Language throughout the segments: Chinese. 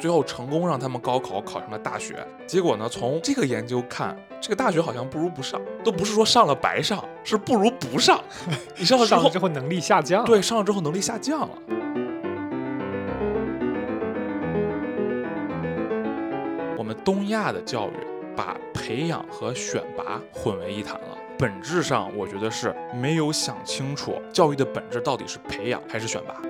最后成功让他们高考考上了大学。结果呢，从这个研究看，这个大学好像不如不上，都不是说上了白上，是不如不上。你上了之上了之后能力下降。，对，上了之后能力下降了。我们东亚的教育把培养和选拔混为一谈了，本质上我觉得是没有想清楚教育的本质到底是培养还是选拔。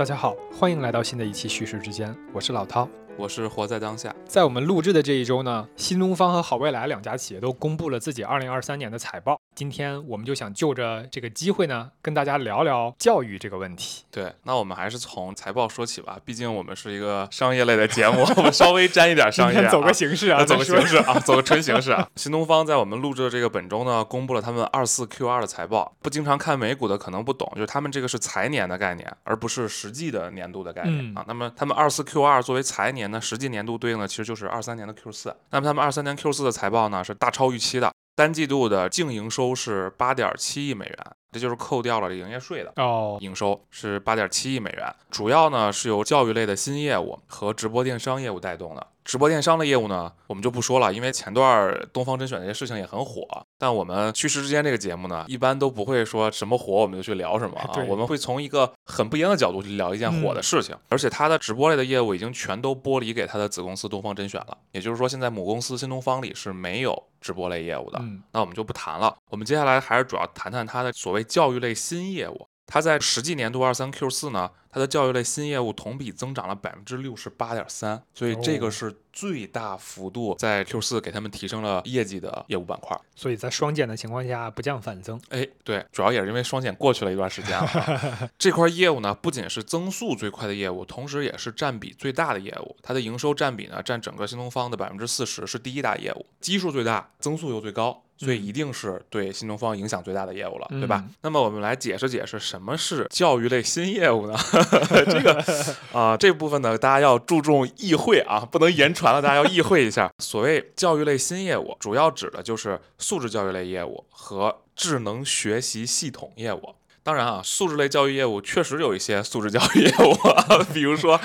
大家好，欢迎来到新的一期叙事之间，我是老涛。我是活在当下，在我们录制的这一周呢，新东方和好未来两家企业都公布了自己2023年的财报。今天我们就想就着这个机会呢，跟大家聊聊教育这个问题。对，那我们还是从财报说起吧，毕竟我们是一个商业类的节目，我们稍微沾一点商业、啊，走个形式啊，啊，走个形式啊，走个纯形式啊。新东方在我们录制的这个本周呢，公布了他们二四 Q 二的财报。不经常看美股的可能不懂，就是他们这个是财年的概念，而不是实际的年度的概念、嗯啊。那么他们二四 Q 二作为财年呢，实际年度对应的其实就是二三年的 Q 四。那么他们二三年 Q 四的财报呢是大超预期的，单季度的净营收是八点七亿美元，这就是扣掉了营业税的。哦，营收是八点七亿美元，主要呢是由教育类的新业务和直播电商业务带动的。直播电商的业务呢，我们就不说了，因为前段儿东方甄选这些事情也很火。但我们趋势之间这个节目呢，一般都不会说什么火我们就去聊什么啊，我们会从一个很不一样的角度去聊一件火的事情。而且它的直播类的业务已经全都剥离给它的子公司东方甄选了，也就是说，现在母公司新东方里是没有直播类业务的。嗯，那我们就不谈了。我们接下来还是主要谈谈它的所谓教育类新业务。它在实际年度二三 Q 四呢，它的教育类新业务同比增长了百分之六十八点三，所以这哦个是最大幅度在 Q 四给他们提升了业绩的业务板块。所以在双减的情况下不降反增。哎，对，主要也是因为双减过去了一段时间了啊。这块业务呢，不仅是增速最快的业务，同时也是占比最大的业务。它的营收占比呢，占整个新东方的百分之四十，是第一大业务，基数最大，增速又最高。所以一定是对新东方影响最大的业务了，对吧？嗯那么我们来解释解释什么是教育类新业务呢？这个啊、这部分呢，大家要注重意会啊，不能言传了，大家要意会一下。所谓教育类新业务，主要指的就是素质教育类业务和智能学习系统业务。当然啊，素质类教育业务确实有一些素质教育业务啊，比如说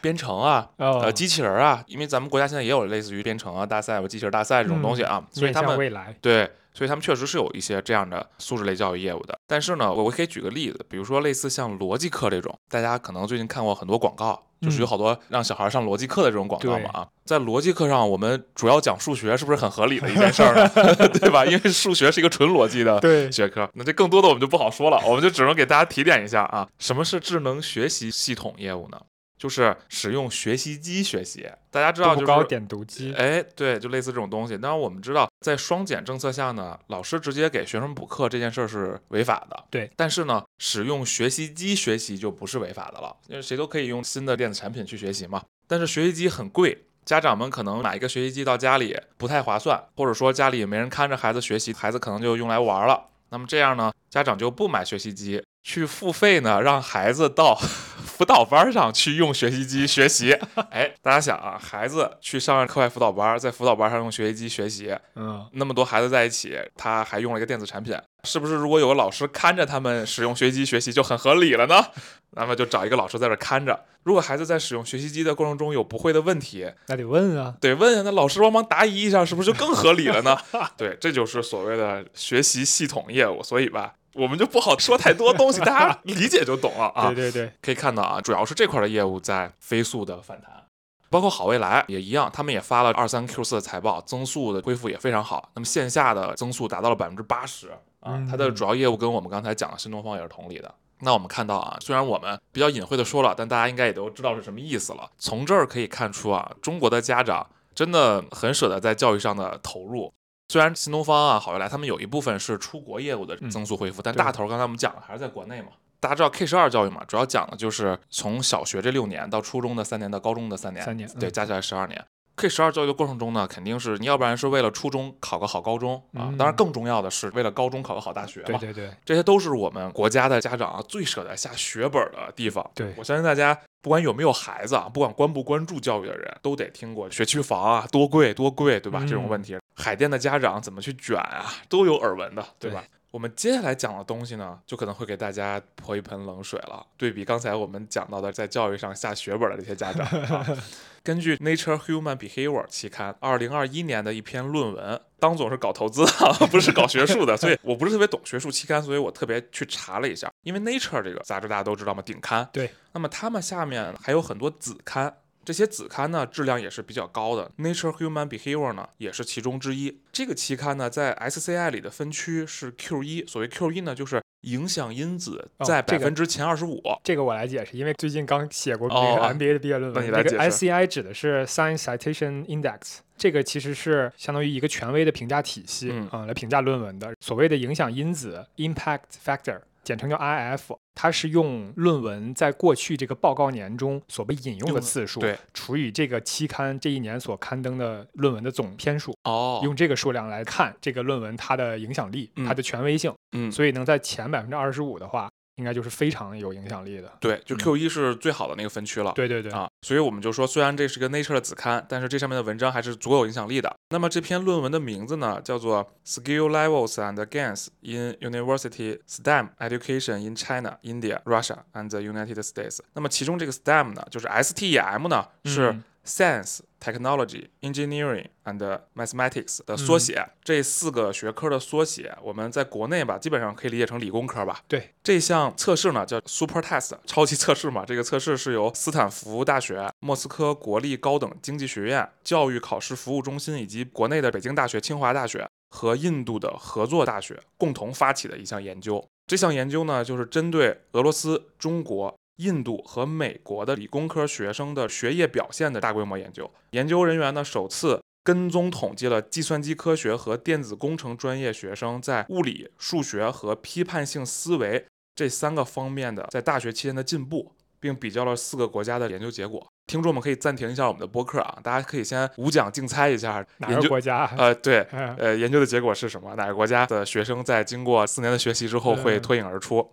编程啊，哦，呃，机器人啊，因为咱们国家现在也有类似于编程啊大赛或机器人大赛这种东西啊，所以他们未来。对，所以他们确实是有一些这样的素质类教育业务的。但是呢，我我可以举个例子，比如说类似像逻辑课这种，大家可能最近看过很多广告，就是有嗯好多让小孩上逻辑课的这种广告嘛啊。在逻辑课上，我们主要讲数学，是不是很合理的一件事儿呢？对吧？因为数学是一个纯逻辑的，学科，那这更多的我们就不好说了，我们就只能给大家提点一下啊。什么是智能学习系统业务呢？就是使用学习机学习。大家知道，就是高点读机。哎，对，就类似这种东西。当然，我们知道，在双减政策下呢，老师直接给学生补课这件事儿是违法的。对，但是呢，使用学习机学习就不是违法的了，因为谁都可以用新的电子产品去学习嘛。但是学习机很贵。家长们可能买一个学习机到家里不太划算，或者说家里也没人看着孩子学习，孩子可能就用来玩了。那么这样呢，家长就不买学习机，去付费呢，让孩子到辅导班上去用学习机学习。哎，大家想啊，孩子去上课外辅导班，在辅导班上用学习机学习，嗯，那么多孩子在一起，他还用了一个电子产品，是不是？如果有个老师看着他们使用学习机学习，就很合理了呢？那么就找一个老师在这看着。如果孩子在使用学习机的过程中有不会的问题，那得问啊。得问啊，那老师帮忙答疑一下，是不是就更合理了呢？对，这就是所谓的学习系统业务。所以吧，我们就不好说太多东西，大家 理解就懂了啊。对对对，可以看到啊，主要是这块的业务在飞速的反弹，包括好未来也一样，他们也发了二三 Q 四的财报，增速的恢复也非常好。那么线下的增速达到了百分之八十啊嗯，它的主要业务跟我们刚才讲的新东方也是同理的。那我们看到啊，虽然我们比较隐晦的说了，但大家应该也都知道是什么意思了。从这儿可以看出啊，中国的家长真的很舍得在教育上的投入。虽然新东方啊、好未来他们有一部分是出国业务的增速恢复，但大头刚才我们讲的还是在国内嘛。大家知道 K 十二教育嘛，主要讲的就是从小学这六年到初中的三年到高中的三年，三年对，嗯加起来十二年。K 十二教育的过程中呢，肯定是你要不然是为了初中考个好高中啊，嗯当然更重要的是为了高中考个好大学嘛。对对对，这些都是我们国家的家长啊最舍得下血本的地方。对我相信大家不管有没有孩子啊，不管关不关注教育的人，都得听过学区房啊多贵多贵，对吧？嗯这种问题，海淀的家长怎么去卷啊，都有耳闻的，对吧？我们接下来讲的东西呢，就可能会给大家泼一盆冷水了。对比刚才我们讲到的在教育上下血本的这些家长，啊、根据《Nature Human Behavior》期刊二零二一年的一篇论文，当总是搞投资啊，不是搞学术的，所以我不是特别懂学术期刊，所以我特别去查了一下。因为《Nature》这个杂志大家都知道嘛，顶刊。对。那么他们下面还有很多子刊。这些子刊呢，质量也是比较高的。Nature Human Behavior 呢，也是其中之一。这个期刊呢，在 SCI 里的分区是 Q 一。所谓 Q 一呢，就是影响因子在百分之前二十五。这个我来解释，因为最近刚写过那个 MBA 的毕业论文。这个 SCI 指的是 Science Citation Index，这个其实是相当于一个权威的评价体系啊，来评价论文的。所谓的影响因子 Impact Factor。简称叫 IF，它是用论文在过去这个报告年中所被引用的次数，对，除以这个期刊这一年所刊登的论文的总篇数，哦，用这个数量来看这个论文它的影响力、它的权威性，嗯，所以能在前百分之二十五的话。应该就是非常有影响力的，对，就 Q 一是最好的那个分区了，对对对啊，所以我们就说，虽然这是个 Nature 的子刊，但是这上面的文章还是足够有影响力的。那么这篇论文的名字呢，叫做 Skill Levels and Gains in University STEM Education in China, India, Russia and the United States。那么其中这个 STEM 呢，就是 STEM 呢是。Science, Technology, Engineering and Mathematics 的缩写，这四个学科的缩写，我们在国内吧，基本上可以理解成理工科吧。对，这项测试呢叫 Super Test，超级测试嘛。这个测试是由斯坦福大学、莫斯科国立高等经济学院教育考试服务中心以及国内的北京大学、清华大学和印度的合作大学共同发起的一项研究。这项研究呢，就是针对俄罗斯、中国。印度和美国的理工科学生的学业表现的大规模研究，研究人员呢首次跟踪统计了计算机科学和电子工程专业学生在物理、数学和批判性思维这三个方面的在大学期间的进步，并比较了四个国家的研究结果。听众们可以暂停一下我们的播客啊，大家可以先无奖竞猜一下哪个国家？呃，对，呃，研究的结果是什么？哪个国家的学生在经过四年的学习之后会脱颖而出？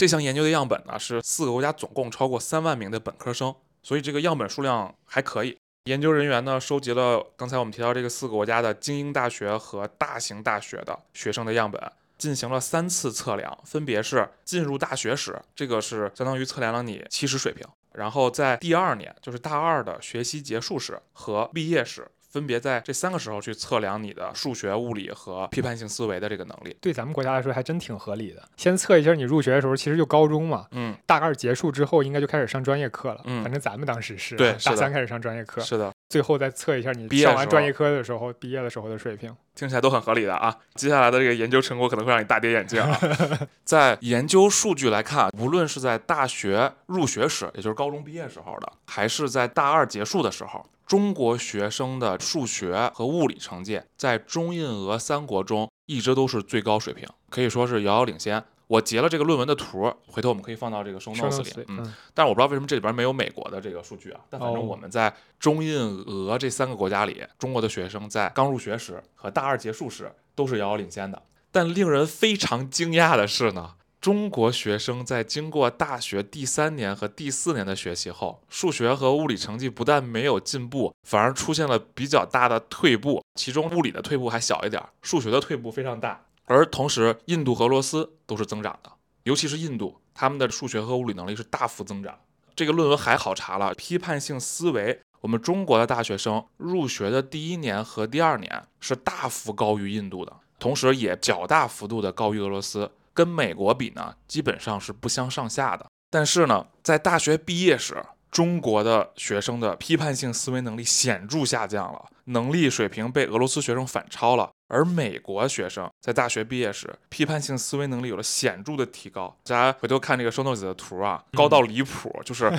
这项研究的样本呢是四个国家，总共超过三万名的本科生，所以这个样本数量还可以。研究人员呢收集了刚才我们提到这个四个国家的精英大学和大型大学的学生的样本，进行了三次测量，分别是进入大学时，这个是相当于测量了你起始水平，然后在第二年，就是大二的学习结束时和毕业时。分别在这三个时候去测量你的数学、物理和批判性思维的这个能力。对咱们国家来说还真挺合理的。先测一下你入学的时候，其实就高中嘛，嗯，大二结束之后应该就开始上专业课了。嗯，反正咱们当时是对大三开始上专业课，是的。最后再测一下你上完专业课的时候，毕业的时候的水平，听起来都很合理的啊。接下来的这个研究成果可能会让你大跌眼镜啊。在研究数据来看，无论是在大学入学时，也就是高中毕业时候的，还是在大二结束的时候。中国学生的数学和物理成绩在中印俄三国中一直都是最高水平，可以说是遥遥领先。我截了这个论文的图，回头我们可以放到这个 show notes 里。嗯，但是我不知道为什么这里边没有美国的这个数据啊。但反正我们在中印俄这三个国家里，中国的学生在刚入学时和大二结束时都是遥遥领先的。但令人非常惊讶的是呢。中国学生在经过大学第三年和第四年的学习后，数学和物理成绩不但没有进步，反而出现了比较大的退步。其中物理的退步还小一点，数学的退步非常大。而同时，印度和俄罗斯都是增长的，尤其是印度，他们的数学和物理能力是大幅增长。这个论文还考察了批判性思维，我们中国的大学生入学的第一年和第二年是大幅高于印度的，同时也较大幅度的高于俄罗斯。跟美国比呢，基本上是不相上下的。但是呢，在大学毕业时，中国的学生的批判性思维能力显著下降了，能力水平被俄罗斯学生反超了。而美国学生在大学毕业时，批判性思维能力有了显著的提高。大家回头看这个 show notes 的图啊，高到离谱，就是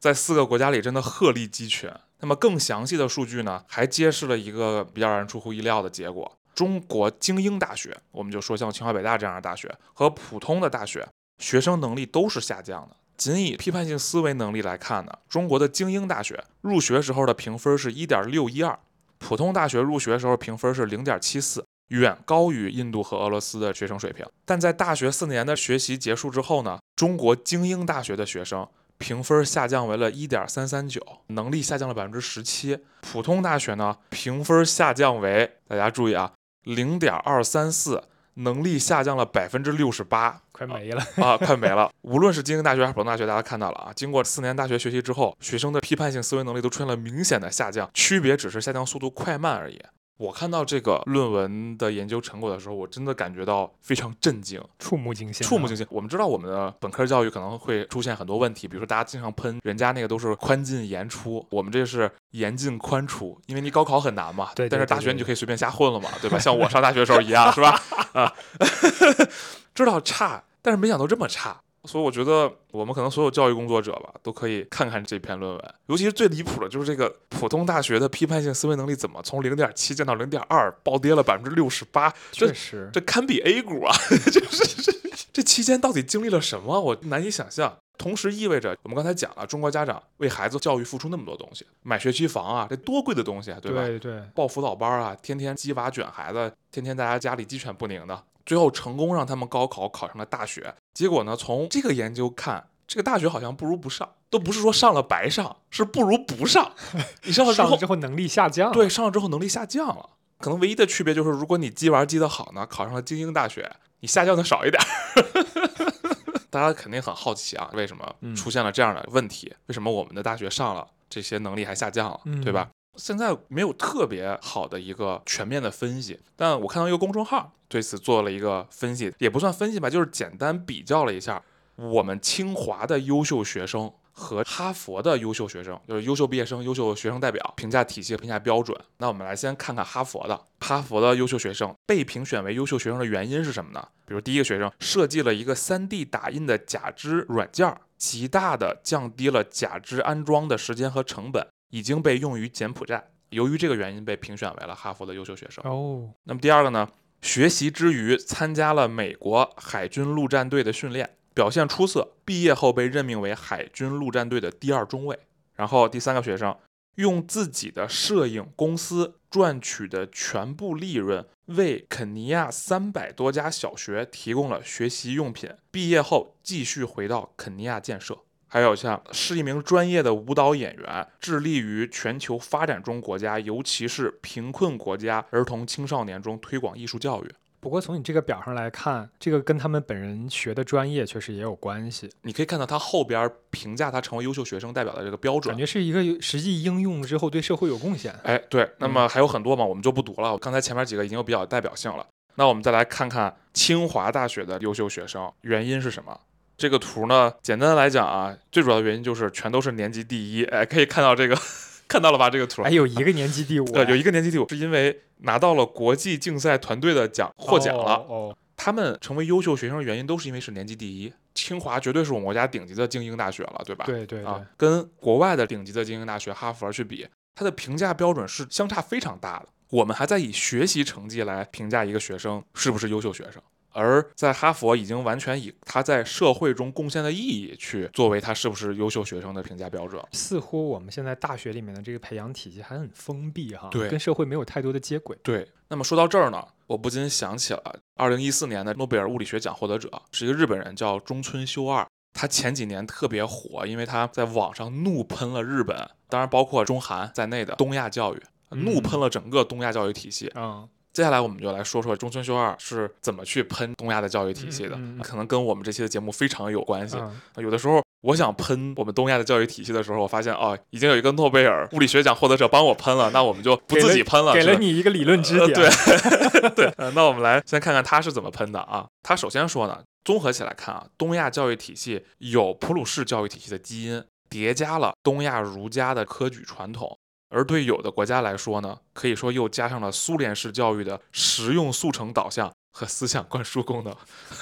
在四个国家里真的鹤立鸡群。那么更详细的数据呢，还揭示了一个比较让人出乎意料的结果。中国精英大学，我们就说像清华北大这样的大学和普通的大学，学生能力都是下降的。仅以批判性思维能力来看呢，中国的精英大学入学时候的评分是一点六一二，普通大学入学时候评分是零点七四，远高于印度和俄罗斯的学生水平。但在大学四年的学习结束之后呢，中国精英大学的学生评分下降为了一点三三九，能力下降了百分之十七。普通大学呢，评分下降为大家注意啊。零点二三四，能力下降了百分之六十八，快没了 啊，快没了。无论是精英大学还是普通大学，大家看到了啊，经过四年大学学习之后，学生的批判性思维能力都出现了明显的下降，区别只是下降速度快慢而已。我看到这个论文的研究成果的时候，我真的感觉到非常震惊，触目惊心，触目惊心。我们知道我们的本科教育可能会出现很多问题，比如说大家经常喷人家那个都是宽进严出，我们这是严进宽出，因为你高考很难嘛，对，但是大学你就可以随便瞎混了嘛，对吧？像我上大学的时候一样，是吧？啊，知道差，但是没想到这么差。所以我觉得我们可能所有教育工作者吧，都可以看看这篇论文。尤其是最离谱的，就是这个普通大学的批判性思维能力怎么从零点七降到零点二，暴跌了百分之六十八。确实，这堪比 A 股啊！就是 这这期间到底经历了什么，我难以想象。同时意味着，我们刚才讲了，中国家长为孩子教育付出那么多东西，买学区房啊，这多贵的东西啊，对吧？对对。报辅导班啊，天天鸡娃卷孩子，天天大家家里鸡犬不宁的。最后成功让他们高考考上了大学，结果呢？从这个研究看，这个大学好像不如不上，都不是说上了白上，是不如不上。你上了之后，之后能力下降。对，上了之后能力下降了。可能唯一的区别就是，如果你鸡娃鸡的好呢，考上了精英大学，你下降的少一点。大家肯定很好奇啊，为什么出现了这样的问题？为什么我们的大学上了这些能力还下降了，对吧？现在没有特别好的一个全面的分析，但我看到一个公众号对此做了一个分析，也不算分析吧，就是简单比较了一下我们清华的优秀学生和哈佛的优秀学生，就是优秀毕业生、优秀学生代表评价体系、评价标准。那我们来先看看哈佛的，哈佛的优秀学生被评选为优秀学生的原因是什么呢？比如第一个学生设计了一个 3D 打印的假肢软件，极大的降低了假肢安装的时间和成本。已经被用于柬埔寨，由于这个原因被评选为了哈佛的优秀学生。哦，那么第二个呢？学习之余参加了美国海军陆战队的训练，表现出色，毕业后被任命为海军陆战队的第二中尉。然后第三个学生用自己的摄影公司赚取的全部利润，为肯尼亚三百多家小学提供了学习用品，毕业后继续回到肯尼亚建设。还有像是一名专业的舞蹈演员，致力于全球发展中国家，尤其是贫困国家儿童青少年中推广艺术教育。不过从你这个表上来看，这个跟他们本人学的专业确实也有关系。你可以看到他后边评价他成为优秀学生代表的这个标准，感觉是一个实际应用之后对社会有贡献。哎，对，那么还有很多嘛，我们就不读了。刚才前面几个已经有比较代表性了，那我们再来看看清华大学的优秀学生，原因是什么？这个图呢，简单的来讲啊，最主要的原因就是全都是年级第一。哎，可以看到这个，看到了吧？这个图，哎有一个年级第五，对，有一个年级第五，是因为拿到了国际竞赛团队的奖，获奖了。哦，他们成为优秀学生的原因都是因为是年级第一。清华绝对是我们国家顶级的精英大学了，对吧？对对啊，跟国外的顶级的精英大学哈佛去比，它的评价标准是相差非常大的。我们还在以学习成绩来评价一个学生是不是优秀学生。而在哈佛，已经完全以他在社会中贡献的意义去作为他是不是优秀学生的评价标准。似乎我们现在大学里面的这个培养体系还很封闭哈，对，跟社会没有太多的接轨。对。那么说到这儿呢，我不禁想起了二零一四年的诺贝尔物理学奖获得者是一个日本人，叫中村修二。他前几年特别火，因为他在网上怒喷了日本，当然包括中韩在内的东亚教育，怒喷了整个东亚教育体系。嗯。接下来我们就来说说中村修二是怎么去喷东亚的教育体系的，可能跟我们这期的节目非常有关系。有的时候我想喷我们东亚的教育体系的时候，我发现哦，已经有一个诺贝尔物理学奖获得者帮我喷了，那我们就不自己喷了，给了你一个理论支点。对对，那我们来先看看他是怎么喷的啊。他首先说呢，综合起来看啊，东亚教育体系有普鲁士教育体系的基因，叠加了东亚儒家的科举传统。而对有的国家来说呢，可以说又加上了苏联式教育的实用速成导向和思想灌输功能。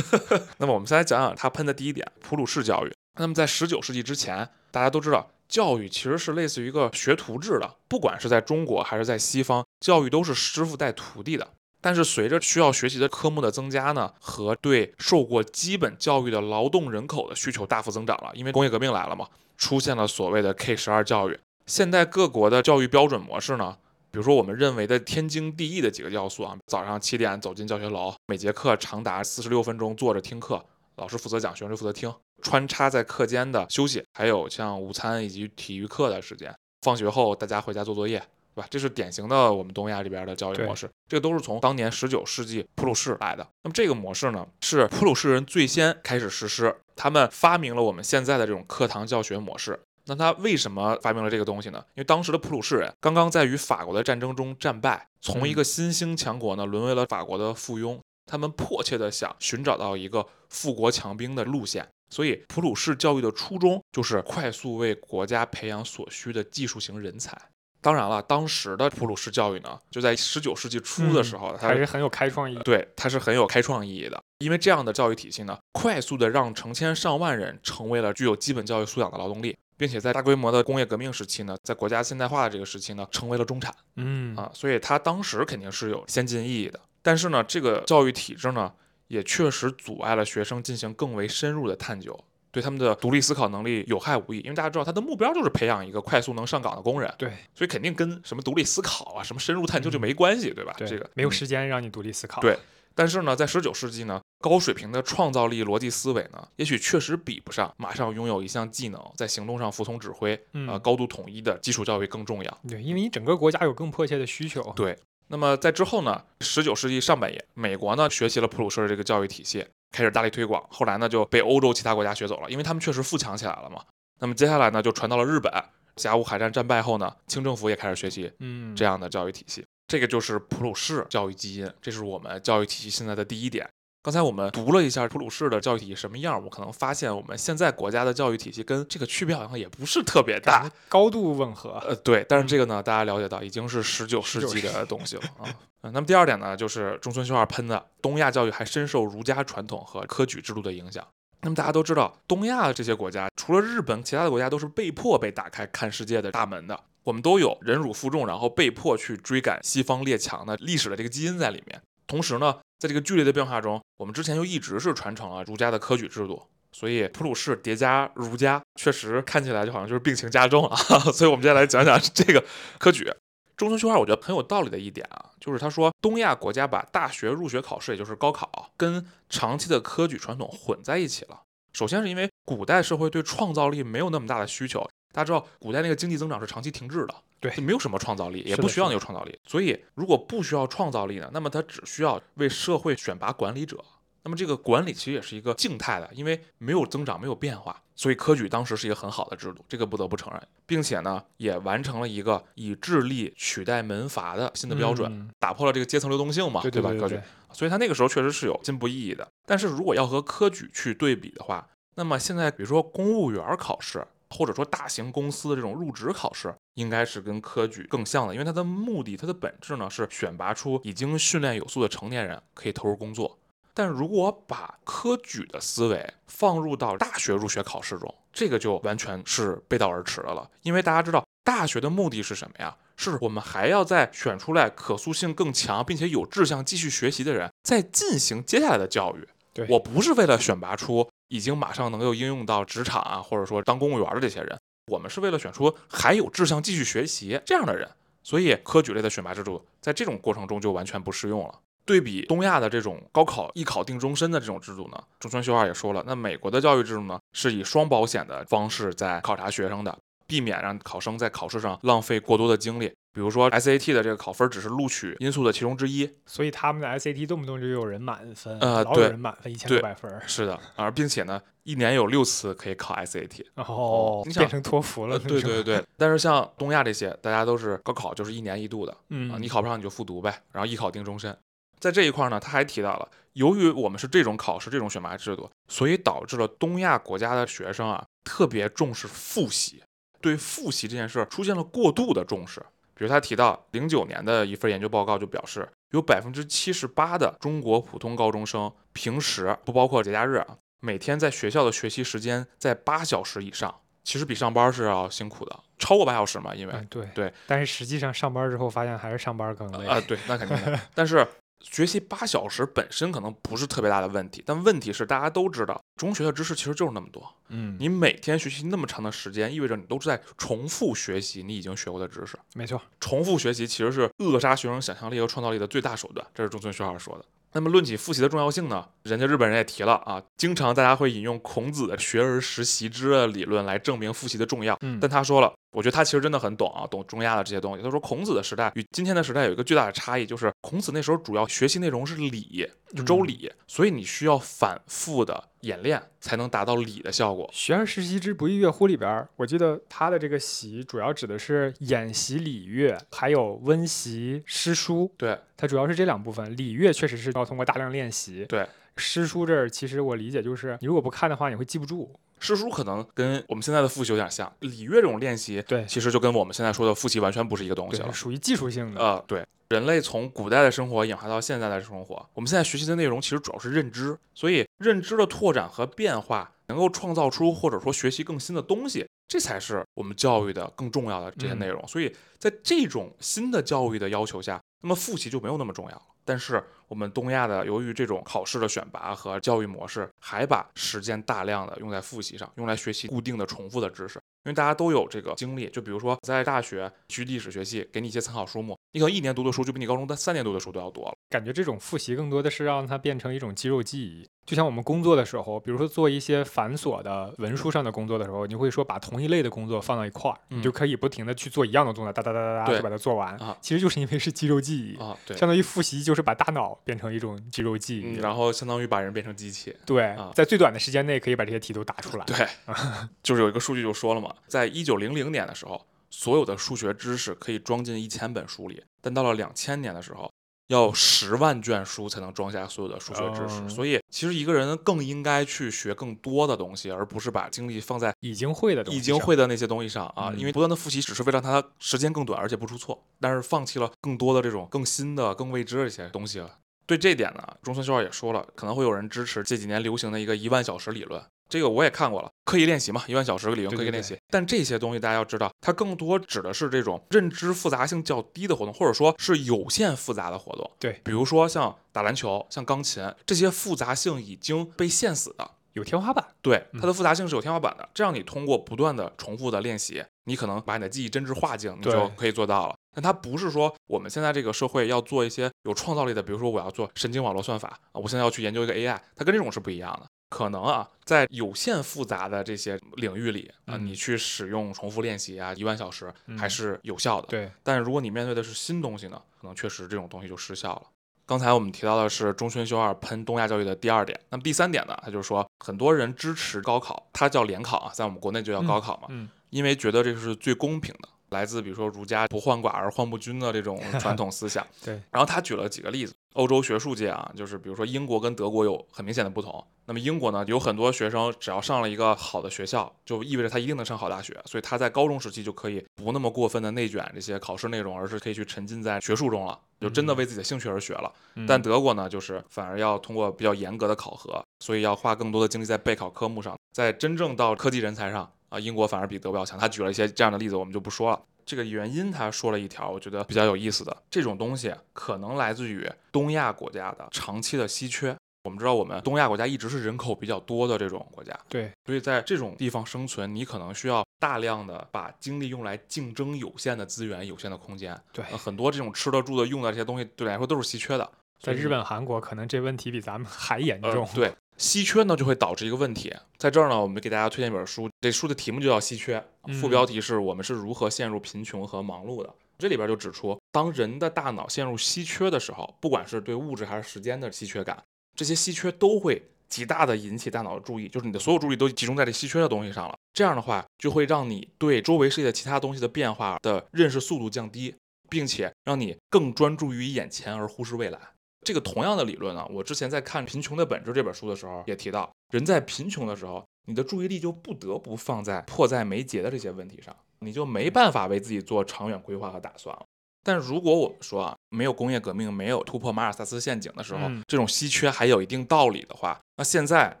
那么我们先来讲讲他喷的第一点，普鲁士教育。那么在十九世纪之前，大家都知道，教育其实是类似于一个学徒制的，不管是在中国还是在西方，教育都是师傅带徒弟的。但是随着需要学习的科目的增加呢，和对受过基本教育的劳动人口的需求大幅增长了，因为工业革命来了嘛，出现了所谓的 K 十二教育。现在各国的教育标准模式呢，比如说我们认为的天经地义的几个要素啊，早上七点走进教学楼，每节课长达四十六分钟坐着听课，老师负责讲，学生负责听，穿插在课间的休息，还有像午餐以及体育课的时间，放学后大家回家做作业，对吧？这是典型的我们东亚这边的教育模式，这个都是从当年十九世纪普鲁士来的。那么这个模式呢，是普鲁士人最先开始实施，他们发明了我们现在的这种课堂教学模式。那他为什么发明了这个东西呢？因为当时的普鲁士人刚刚在与法国的战争中战败，从一个新兴强国呢沦为了法国的附庸，他们迫切的想寻找到一个富国强兵的路线。所以，普鲁士教育的初衷就是快速为国家培养所需的技术型人才。当然了，当时的普鲁士教育呢，就在十九世纪初的时候，它还是很有开创意义。对，它是很有开创意义的。因为这样的教育体系呢，快速的让成千上万人成为了具有基本教育素养的劳动力，并且在大规模的工业革命时期呢，在国家现代化的这个时期呢，成为了中产。嗯啊，所以它当时肯定是有先进意义的。但是呢，这个教育体制呢，也确实阻碍了学生进行更为深入的探究。对他们的独立思考能力有害无益，因为大家知道他的目标就是培养一个快速能上岗的工人，对，所以肯定跟什么独立思考啊、什么深入探究就没关系，对吧？这个没有时间让你独立思考。对，但是呢，在十九世纪呢，高水平的创造力逻辑思维呢，也许确实比不上马上拥有一项技能，在行动上服从指挥啊、高度统一的基础教育更重要。对，因为你整个国家有更迫切的需求。对，那么在之后呢，十九世纪上半叶，美国呢学习了普鲁士的这个教育体系。开始大力推广，后来呢就被欧洲其他国家学走了，因为他们确实富强起来了嘛。那么接下来呢就传到了日本，甲午海战战败后呢，清政府也开始学习嗯这样的教育体系。这个就是普鲁士教育基因，这是我们教育体系现在的第一点。刚才我们读了一下普鲁士的教育体系什么样，我可能发现我们现在国家的教育体系跟这个区别好像也不是特别大，高度吻合。呃，对，但是这个呢，大家了解到已经是十九世纪的东西了啊。嗯，那么第二点呢，就是中村修二喷的东亚教育还深受儒家传统和科举制度的影响。那么大家都知道，东亚这些国家除了日本，其他的国家都是被迫被打开看世界的大门的。我们都有忍辱负重，然后被迫去追赶西方列强的历史的这个基因在里面。同时呢，在这个剧烈的变化中，我们之前就一直是传承了儒家的科举制度，所以普鲁士叠加儒家，确实看起来就好像就是病情加重了。所以，我们接下来讲讲这个科举。中村修二我觉得很有道理的一点啊，就是他说东亚国家把大学入学考试，也就是高考，跟长期的科举传统混在一起了。首先是因为古代社会对创造力没有那么大的需求，大家知道古代那个经济增长是长期停滞的。对，就没有什么创造力，也不需要你有创造力。所以，如果不需要创造力呢，那么他只需要为社会选拔管理者。那么这个管理其实也是一个静态的，因为没有增长，没有变化。所以科举当时是一个很好的制度，这个不得不承认，并且呢，也完成了一个以智力取代门阀的新的标准，打破了这个阶层流动性嘛，对吧？科举，所以他那个时候确实是有进步意义的。但是如果要和科举去对比的话，那么现在比如说公务员考试。或者说大型公司的这种入职考试，应该是跟科举更像的，因为它的目的、它的本质呢是选拔出已经训练有素的成年人，可以投入工作。但如果把科举的思维放入到大学入学考试中，这个就完全是背道而驰的了。因为大家知道，大学的目的是什么呀？是我们还要再选出来可塑性更强，并且有志向继续学习的人，再进行接下来的教育。对我不是为了选拔出。已经马上能够应用到职场啊，或者说当公务员的这些人，我们是为了选出还有志向继续学习这样的人，所以科举类的选拔制度在这种过程中就完全不适用了。对比东亚的这种高考一考定终身的这种制度呢，中村修二也说了，那美国的教育制度呢是以双保险的方式在考察学生的，避免让考生在考试上浪费过多的精力。比如说 SAT 的这个考分只是录取因素的其中之一，所以他们的 SAT 动不动就有人满分，呃，老有人满分一千六百分。是的，而并且呢，一年有六次可以考 SAT，哦，你变成托福了。对对对，但是像东亚这些，大家都是高考就是一年一度的，嗯啊，你考不上你就复读呗，然后艺考定终身。在这一块呢，他还提到了，由于我们是这种考试这种选拔制度，所以导致了东亚国家的学生啊特别重视复习，对复习这件事出现了过度的重视。比如他提到，零九年的一份研究报告就表示，有百分之七十八的中国普通高中生平时不包括节假日啊，每天在学校的学习时间在八小时以上，其实比上班是要辛苦的，超过八小时嘛，因为对对，但是实际上上班之后发现还是上班更累啊，对，那肯定的。但是学习八小时本身可能不是特别大的问题，但问题是大家都知道，中学的知识其实就是那么多，嗯，你每天学习那么长的时间，意味着你都是在重复学习你已经学过的知识。没错，重复学习其实是扼杀学生想象力和创造力的最大手段，这是中村学二说的。那么论起复习的重要性呢，人家日本人也提了啊，经常大家会引用孔子的“学而时习之”的理论来证明复习的重要。嗯但他说了，我觉得他其实真的很懂啊，懂中亚的这些东西。他说孔子的时代与今天的时代有一个巨大的差异，就是孔子那时候主要学习内容是礼，就周礼，所以你需要反复的演练才能达到礼的效果。学而时习之，不亦乐乎里边儿，我记得他的这个习主要指的是演习礼乐，还有温习诗书。对，它主要是这两部分。礼乐确实是要通过大量练习。对，诗书这儿其实我理解就是，你如果不看的话，你会记不住。诗书可能跟我们现在的复习有点像，礼乐这种练习，对其实就跟我们现在说的复习完全不是一个东西对，了。属于技术性的。呃，对，人类从古代的生活演化到现在的生活，我们现在学习的内容其实主要是认知，所以认知的拓展和变化，能够创造出或者说学习更新的东西，这才是我们教育的更重要的这些内容。所以在这种新的教育的要求下，那么复习就没有那么重要了。但是我们东亚的由于这种考试的选拔和教育模式，还把时间大量的用在复习上，用来学习固定的重复的知识。因为大家都有这个经历，就比如说在大学去历史学系，给你一些参考书目，你可能一年读的书就比你高中的三年读的书都要多了。感觉这种复习更多的是让它变成一种肌肉记忆。就像我们工作的时候，比如说做一些繁琐的文书上的工作的时候，你会说把同一类的工作放到一块儿，嗯你就可以不停的去做一样的动作，哒哒哒哒哒就把它做完。啊其实就是因为是肌肉记忆，啊，对，相当于复习就是把大脑变成一种肌肉记忆。嗯，然后相当于把人变成机器。对、啊在最短的时间内可以把这些题都答出来。对，就是有一个数据就说了嘛，在一九零零年的时候，所有的数学知识可以装进一千本书里，但到了两千年的时候，要十万卷书才能装下所有的数学知识。哦所以，其实一个人更应该去学更多的东西，而不是把精力放在已经会的东西已经会的那些东西上啊，嗯因为不断的复习只是为了让它时间更短，而且不出错，但是放弃了更多的这种更新的、更未知的一些东西了。对这点呢，中村修二也说了，可能会有人支持这几年流行的一个一万小时理论，这个我也看过了，刻意练习嘛，一万小时理论刻意练习。但这些东西大家要知道，它更多指的是这种认知复杂性较低的活动，或者说是有限复杂的活动。对比如说像打篮球、像钢琴这些复杂性已经被限死的，有天花板。对，嗯它的复杂性是有天花板的。这样你通过不断的重复的练习，你可能把你的记忆真知化境，你就可以做到了。但它不是说我们现在这个社会要做一些有创造力的，比如说我要做神经网络算法啊，我现在要去研究一个 AI，它跟这种是不一样的。可能啊，在有限复杂的这些领域里啊，嗯你去使用重复练习啊，一万小时嗯还是有效的。对，但是如果你面对的是新东西呢，可能确实这种东西就失效了。刚才我们提到的是中村修二喷东亚教育的第二点，那么第三点呢，他就是说很多人支持高考，它叫联考啊，在我们国内就叫高考嘛，嗯，因为觉得这个是最公平的，来自比如说儒家不患寡而患不均的这种 传统思想。对，然后他举了几个例子，欧洲学术界啊，就是比如说英国跟德国有很明显的不同。那么英国呢，有很多学生只要上了一个好的学校，就意味着他一定能上好大学，所以他在高中时期就可以不那么过分的内卷这些考试内容，而是可以去沉浸在学术中了，就真的为自己的兴趣而学了。嗯但德国呢，就是反而要通过比较严格的考核，所以要花更多的精力在备考科目上，在真正到科技人才上啊，英国反而比德国要强。他举了一些这样的例子，我们就不说了。这个原因他说了一条，我觉得比较有意思的，这种东西可能来自于东亚国家的长期的稀缺。我们知道，我们东亚国家一直是人口比较多的这种国家，对，所以在这种地方生存，你可能需要大量的把精力用来竞争有限的资源、有限的空间。对呃很多这种吃的、住的、用的这些东西，对你来说都是稀缺的。在日本、韩国，可能这问题比咱们还严呃重。，对，稀缺呢就会导致一个问题，在这儿呢，我们给大家推荐一本书，这书的题目就叫《稀缺》，副嗯标题是我们是如何陷入贫穷和忙碌的。这里边就指出，当人的大脑陷入稀缺的时候，不管是对物质还是时间的稀缺感，这些稀缺都会极大的引起大脑的注意，就是你的所有注意都集中在这稀缺的东西上了。这样的话，就会让你对周围世界其他东西的变化的认识速度降低，并且让你更专注于眼前而忽视未来。这个同样的理论呢，我之前在看《贫穷的本质》这本书的时候也提到，人在贫穷的时候，你的注意力就不得不放在迫在眉睫的这些问题上，你就没办法为自己做长远规划和打算了。但如果我们说啊，没有工业革命，没有突破马尔萨斯陷阱的时候，嗯这种稀缺还有一定道理的话，那现在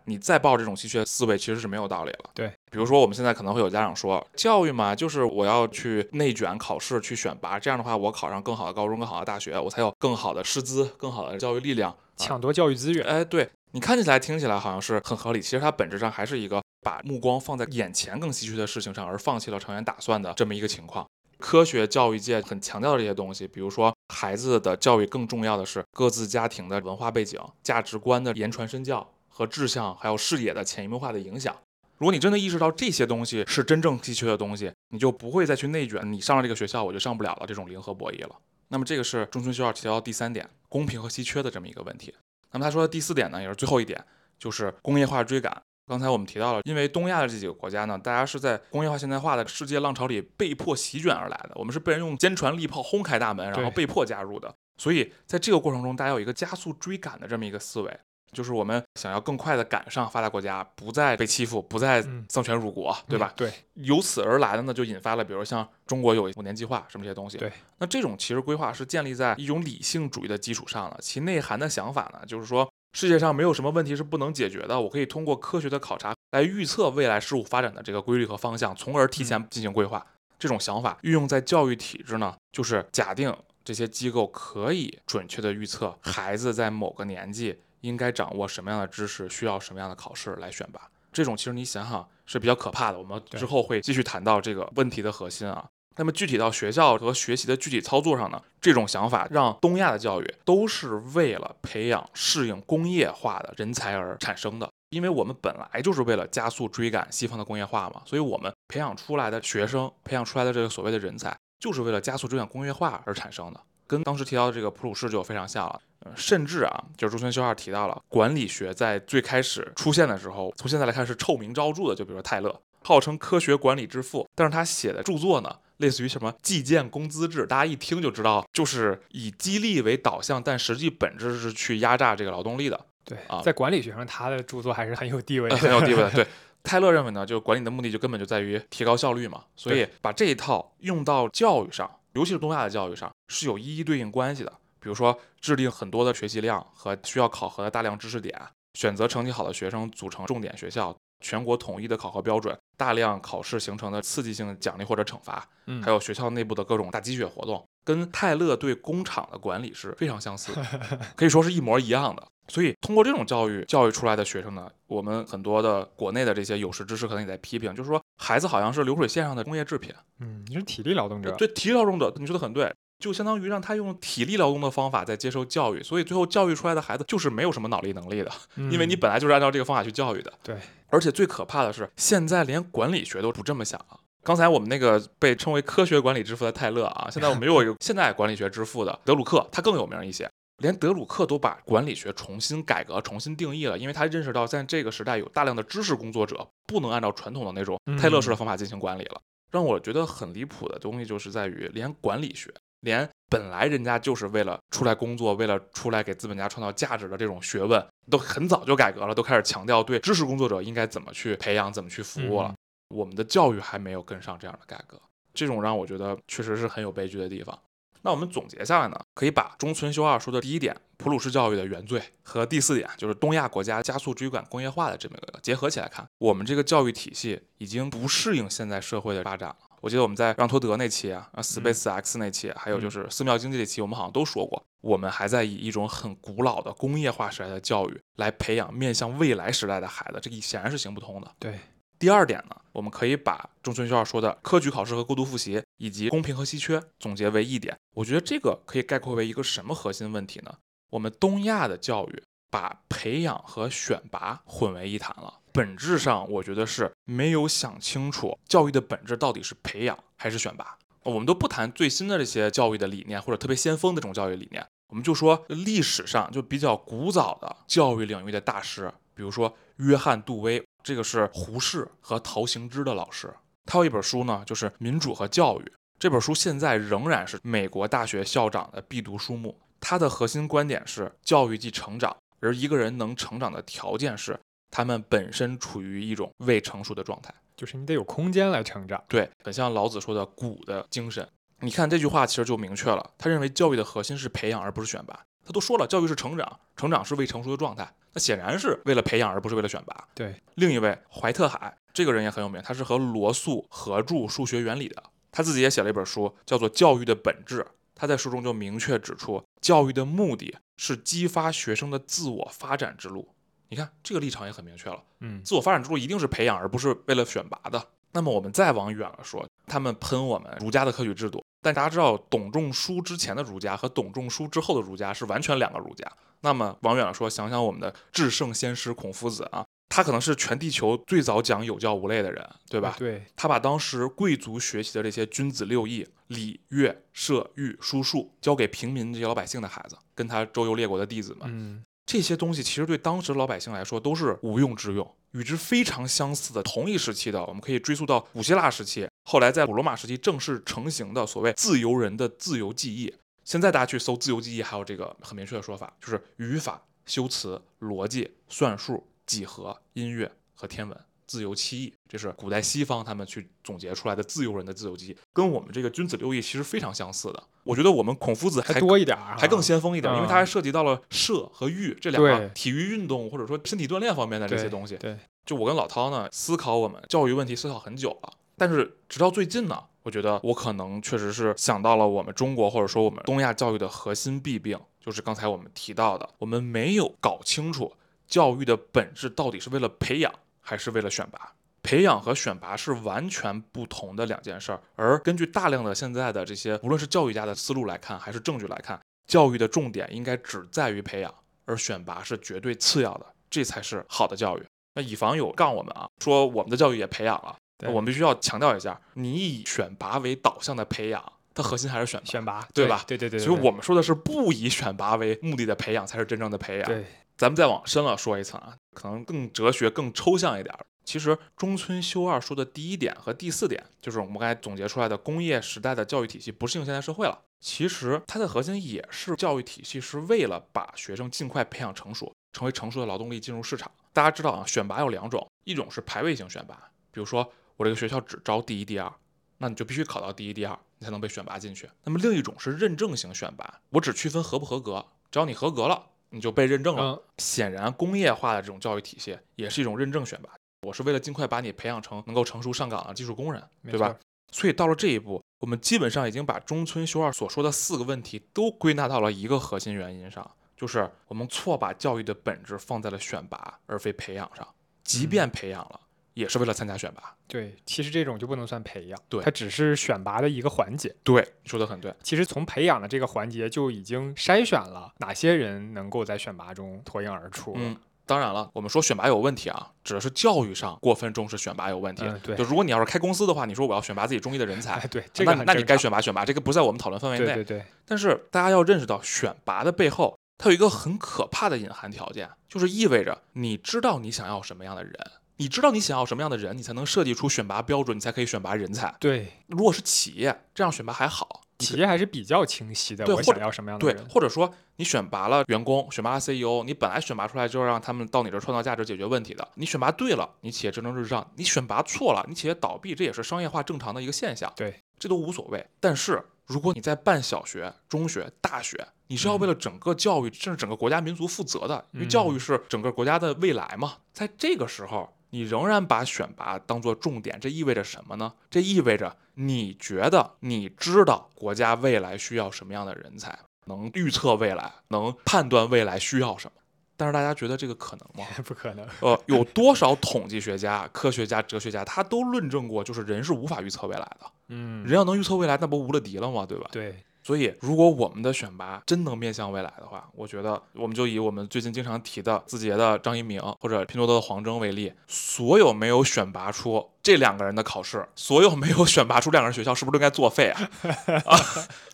你再抱这种稀缺思维，其实是没有道理了。对，比如说我们现在可能会有家长说，教育嘛，就是我要去内卷考试，去选拔，这样的话，我考上更好的高中、更好的大学，我才有更好的师资、更好的教育力量。抢夺教育资源。哎，对你看起来、听起来好像是很合理，其实它本质上还是一个把目光放在眼前更稀缺的事情上，而放弃了长远打算的这么一个情况。科学教育界很强调的这些东西，比如说孩子的教育更重要的是各自家庭的文化背景、价值观的言传身教和志向，还有视野的潜移默化的影响。如果你真的意识到这些东西是真正稀缺的东西，你就不会再去内卷。你上了这个学校，我就上不了了这种零和博弈了。那么这个是中村修二提到的第三点，公平和稀缺的这么一个问题。那么他说的第四点呢，也是最后一点，就是工业化追赶。刚才我们提到了，因为东亚的这几个国家呢，大家是在工业化现代化的世界浪潮里被迫席卷而来的，我们是被人用坚船利炮轰开大门，然后被迫加入的。所以在这个过程中，大家有一个加速追赶的这么一个思维。就是我们想要更快的赶上发达国家，不再被欺负，不再丧权辱国，对吧？对，由此而来的呢，就引发了，比如像中国有五年计划什么这些东西。对，那这种其实规划是建立在一种理性主义的基础上的，其内涵的想法呢，就是说世界上没有什么问题是不能解决的，我可以通过科学的考察来预测未来事物发展的这个规律和方向，从而提前进行规划。这种想法运用在教育体制呢，就是假定这些机构可以准确的预测孩子在某个年纪。应该掌握什么样的知识，需要什么样的考试来选拔？这种其实你想想是比较可怕的。我们之后会继续谈到这个问题的核心啊。那么具体到学校和学习的具体操作上呢？这种想法让东亚的教育都是为了培养适应工业化的人才而产生的。因为我们本来就是为了加速追赶西方的工业化嘛，所以我们培养出来的学生，培养出来的这个所谓的人才，就是为了加速追赶工业化而产生的。跟当时提到的这个普鲁士就非常像了。甚至啊，就是朱村修二提到了管理学在最开始出现的时候，从现在来看是臭名昭著的。就比如说泰勒，号称科学管理之父，但是他写的著作呢，类似于什么计件工资制，大家一听就知道，就是以激励为导向，但实际本质是去压榨这个劳动力的。对啊，在管理学上，他的著作还是很有地位的，很有地位的。对，泰勒认为呢，就管理的目的就根本就在于提高效率嘛，所以把这一套用到教育上，尤其是东亚的教育上，是有一一对应关系的。比如说，制定很多的学习量和需要考核的大量知识点，选择成绩好的学生组成重点学校，全国统一的考核标准，大量考试形成的刺激性奖励或者惩罚，嗯，还有学校内部的各种大鸡血活动，跟泰勒对工厂的管理是非常相似，可以说是一模一样的。所以，通过这种教育教育出来的学生呢，我们很多的国内的这些有识之士可能也在批评，就是说孩子好像是流水线上的工业制品，嗯，你是体力劳动者，对，体力劳动者，你说的很对。就相当于让他用体力劳动的方法在接受教育，所以最后教育出来的孩子就是没有什么脑力能力的，因为你本来就是按照这个方法去教育的。对，而且最可怕的是，现在连管理学都不这么想了。刚才我们那个被称为科学管理之父的泰勒啊，现在我们又有一个 现代管理学之父的德鲁克，他更有名一些。连德鲁克都把管理学重新改革、重新定义了，因为他认识到在这个时代有大量的知识工作者不能按照传统的那种泰勒式的方法进行管理了。让我觉得很离谱的东西就是在于，连管理学。连本来人家就是为了出来工作，为了出来给资本家创造价值的这种学问，都很早就改革了，都开始强调对知识工作者应该怎么去培养，怎么去服务了。我们的教育还没有跟上这样的改革，这种让我觉得确实是很有悲剧的地方。那我们总结下来呢，可以把中村修二说的第一点普鲁士教育的原罪和第四点就是东亚国家加速追赶工业化的这么一个结合起来看，我们这个教育体系已经不适应现在社会的发展了。我记得我们在让托德那期啊，啊 Space X 那期，还有就是寺庙经济那期，我们好像都说过，我们还在以一种很古老的工业化时代的教育来培养面向未来时代的孩子，这个显然是行不通的。对，第二点呢，我们可以把中村学校说的科举考试和过度复习，以及公平和稀缺总结为一点。我觉得这个可以概括为一个什么核心问题呢？我们东亚的教育把培养和选拔混为一谈了。本质上，我觉得是没有想清楚教育的本质到底是培养还是选拔。我们都不谈最新的这些教育的理念或者特别先锋的这种教育理念，我们就说历史上就比较古早的教育领域的大师，比如说约翰·杜威，这个是胡适和陶行知的老师。他有一本书呢，就是《民主和教育》。这本书现在仍然是美国大学校长的必读书目。它的核心观点是教育即成长，而一个人能成长的条件是。他们本身处于一种未成熟的状态，就是你得有空间来成长。对，很像老子说的“古”的精神。你看这句话其实就明确了，他认为教育的核心是培养而不是选拔。他都说了，教育是成长，成长是未成熟的状态，那显然是为了培养而不是为了选拔。对，另一位怀特海这个人也很有名，他是和罗素合著《数学原理》的，他自己也写了一本书，叫做《教育的本质》。他在书中就明确指出，教育的目的是激发学生的自我发展之路。你看这个立场也很明确了，嗯，自我发展之路一定是培养，而不是为了选拔的。那么我们再往远了说，他们喷我们儒家的科举制度，但大家知道董仲舒之前的儒家和董仲舒之后的儒家是完全两个儒家。那么往远了说，想想我们的至圣先师孔夫子啊，他可能是全地球最早讲有教无类的人，对吧？对，他把当时贵族学习的这些君子六艺、礼乐射御书数，交给平民这些老百姓的孩子，跟他周游列国的弟子们。嗯，这些东西其实对当时老百姓来说都是无用之用。与之非常相似的同一时期的，我们可以追溯到古希腊时期，后来在古罗马时期正式成型的所谓自由人的自由记忆。现在大家去搜自由记忆，还有这个很明确的说法，就是语法、修辞、逻辑、算术、几何、音乐和天文。自由七艺，这是古代西方他们去总结出来的自由人的自由记忆，跟我们这个君子六艺其实非常相似的。我觉得我们孔夫子还多一点儿，还更先锋一点，因为它还涉及到了射和御这两个体育运动或者说身体锻炼方面的这些东西。对，就我跟老涛呢，思考我们教育问题思考很久了，但是直到最近呢，我觉得我可能确实是想到了我们中国或者说我们东亚教育的核心弊病，就是刚才我们提到的，我们没有搞清楚教育的本质到底是为了培养还是为了选拔。培养和选拔是完全不同的两件事儿，而根据大量的现在的这些，无论是教育家的思路来看，还是证据来看，教育的重点应该只在于培养，而选拔是绝对次要的，这才是好的教育。那以防有杠我们啊，说我们的教育也培养了，我们必须要强调一下，你以选拔为导向的培养，它核心还是选选拔，对吧？对对对。所以我们说的是不以选拔为目的的培养才是真正的培养。对，咱们再往深了说一层啊，可能更哲学、更抽象一点。其实中村修二说的第一点和第四点，就是我们刚才总结出来的工业时代的教育体系不适应现代社会了。其实它的核心也是教育体系是为了把学生尽快培养成熟，成为成熟的劳动力进入市场。大家知道啊，选拔有两种，一种是排位型选拔，比如说我这个学校只招第一、第二，那你就必须考到第一、第二，你才能被选拔进去。那么另一种是认证型选拔，我只区分合不合格，只要你合格了，你就被认证了。显然，工业化的这种教育体系也是一种认证选拔。我是为了尽快把你培养成能够成熟上岗的技术工人，对吧？所以到了这一步，我们基本上已经把中村修二所说的四个问题都归纳到了一个核心原因上，就是我们错把教育的本质放在了选拔而非培养上。即便培养了，也是为了参加选拔。对，其实这种就不能算培养，对，它只是选拔的一个环节。对，说的很对。其实从培养的这个环节就已经筛选了哪些人能够在选拔中脱颖而出。嗯。当然了，我们说选拔有问题啊，指的是教育上过分重视选拔有问题。对，就如果你要是开公司的话，你说我要选拔自己中意的人才，对，那那你该选拔选拔，这个不在我们讨论范围内。对对对。但是大家要认识到，选拔的背后，它有一个很可怕的隐含条件，就是意味着你知道你想要什么样的人，你知道你想要什么样的人，你才能设计出选拔标准，你才可以选拔人才。对，如果是企业这样选拔还好。企业还是比较清晰的，对我想要什么样的人？对，或者说你选拔了员工，选拔了 CEO，你本来选拔出来就是让他们到你这创造价值、解决问题的。你选拔对了，你企业蒸蒸日上；你选拔错了，你企业倒闭，这也是商业化正常的一个现象。对，这都无所谓。但是如果你在办小学、中学、大学，你是要为了整个教育甚至整个国家民族负责的，因为教育是整个国家的未来嘛。在这个时候。你仍然把选拔当做重点，这意味着什么呢？这意味着你觉得你知道国家未来需要什么样的人才，能预测未来，能判断未来需要什么。但是大家觉得这个可能吗？不可能。呃，有多少统计学家、科学家、哲学家，他都论证过，就是人是无法预测未来的。嗯，人要能预测未来，那不无了敌了吗？对吧？对。所以，如果我们的选拔真能面向未来的话，我觉得我们就以我们最近经常提的字节的张一鸣或者拼多多的黄峥为例，所有没有选拔出这两个人的考试，所有没有选拔出两个人学校，是不是都应该作废啊？啊，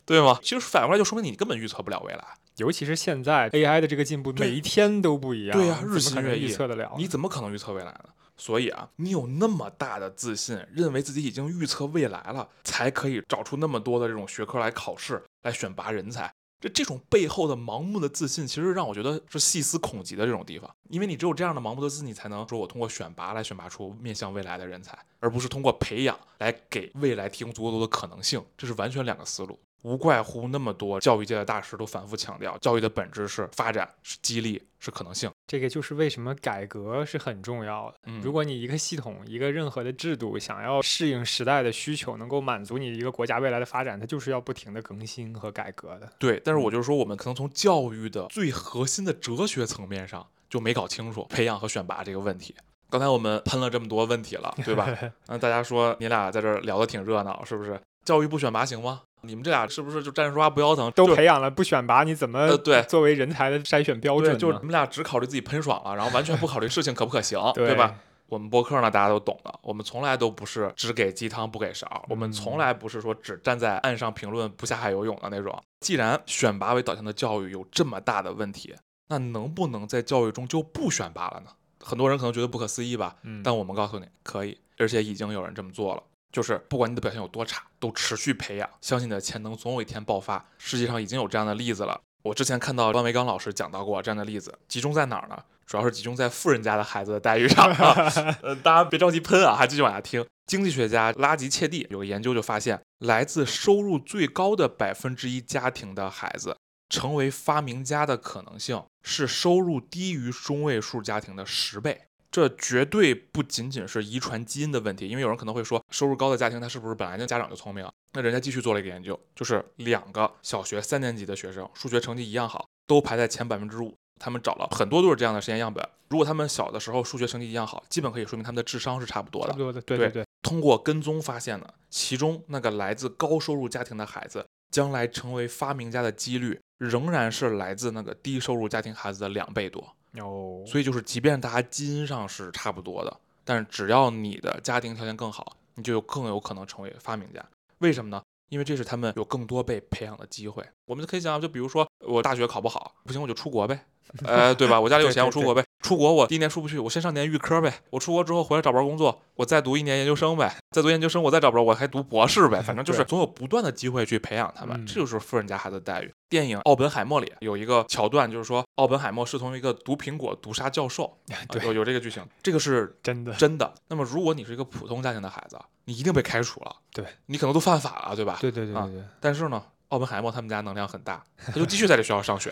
对吗？其实反过来就说明你根本预测不了未来，尤其是现在 AI 的这个进步，每一天都不一样。对呀，日新月异，预测得了？你怎么可能预测未来呢？所以啊，你有那么大的自信，认为自己已经预测未来了，才可以找出那么多的这种学科来考试，来选拔人才。这这种背后的盲目的自信，其实让我觉得是细思恐极的这种地方。因为你只有这样的盲目的自信，你才能说我通过选拔来选拔出面向未来的人才，而不是通过培养来给未来提供足够多的可能性。这是完全两个思路。无怪乎那么多教育界的大师都反复强调，教育的本质是发展，是激励，是可能性。这个就是为什么改革是很重要的。如果你一个系统、一个任何的制度想要适应时代的需求，能够满足你一个国家未来的发展，它就是要不停的更新和改革的。对，但是我就是说，我们可能从教育的最核心的哲学层面上。就没搞清楚培养和选拔这个问题。刚才我们喷了这么多问题了，对吧？那，大家说你俩在这聊得挺热闹，是不是？教育不选拔行吗？你们这俩是不是就站着说话不腰疼？都培养了不选拔，你怎么对作为人才的筛选标准？就是你们俩只考虑自己喷爽了，然后完全不考虑事情可不可行，对吧？我们播客呢，大家都懂的。我们从来都不是只给鸡汤不给勺，我们从来不是说只站在岸上评论不下海游泳的那种。既然选拔为导向的教育有这么大的问题，那能不能在教育中就不选拔了呢？很多人可能觉得不可思议吧，但我们告诉你可以，而且已经有人这么做了。就是不管你的表现有多差，都持续培养，相信你的潜能总有一天爆发。世界上已经有这样的例子了。我之前看到万维刚老师讲到过这样的例子，集中在哪儿呢？主要是集中在富人家的孩子的待遇上。呃，大家别着急喷啊，还继续往下听。经济学家拉吉切蒂有个研究就发现，来自收入最高的百分之一家庭的孩子。成为发明家的可能性是收入低于中位数家庭的十倍，这绝对不仅仅是遗传基因的问题。因为有人可能会说，收入高的家庭他是不是本来就家长就聪明？那人家继续做了一个研究，就是两个小学三年级的学生数学成绩一样好，都排在前百分之五。他们找了很多都是这样的实验样本，如果他们小的时候数学成绩一样好，基本可以说明他们的智商是差不多的。差不多的，对对对。通过跟踪发现呢，其中那个来自高收入家庭的孩子。将来成为发明家的几率仍然是来自那个低收入家庭孩子的两倍多哦。所以就是，即便大家基因上是差不多的，但是只要你的家庭条件更好，你就有更有可能成为发明家。为什么呢？因为这是他们有更多被培养的机会。我们可以想，就比如说我大学考不好，不行我就出国呗。呃，对吧？我家里有钱，我出国呗。出国我第一年出不去，我先上年预科呗。我出国之后回来找不着工作，我再读一年研究生呗。再读研究生，我再找不着，我还读博士呗。反正就是总有不断的机会去培养他们，这就是富人家孩子的待遇。电影《奥本海默》里有一个桥段，就是说奥本海默是从一个毒苹果毒杀教授，有有这个剧情，这个是 真的真的。那么如果你是一个普通家庭的孩子，你一定被开除了，对你可能都犯法了，对吧？对对对对对。但是呢？奥本海默他们家能量很大，他就继续在这学校上学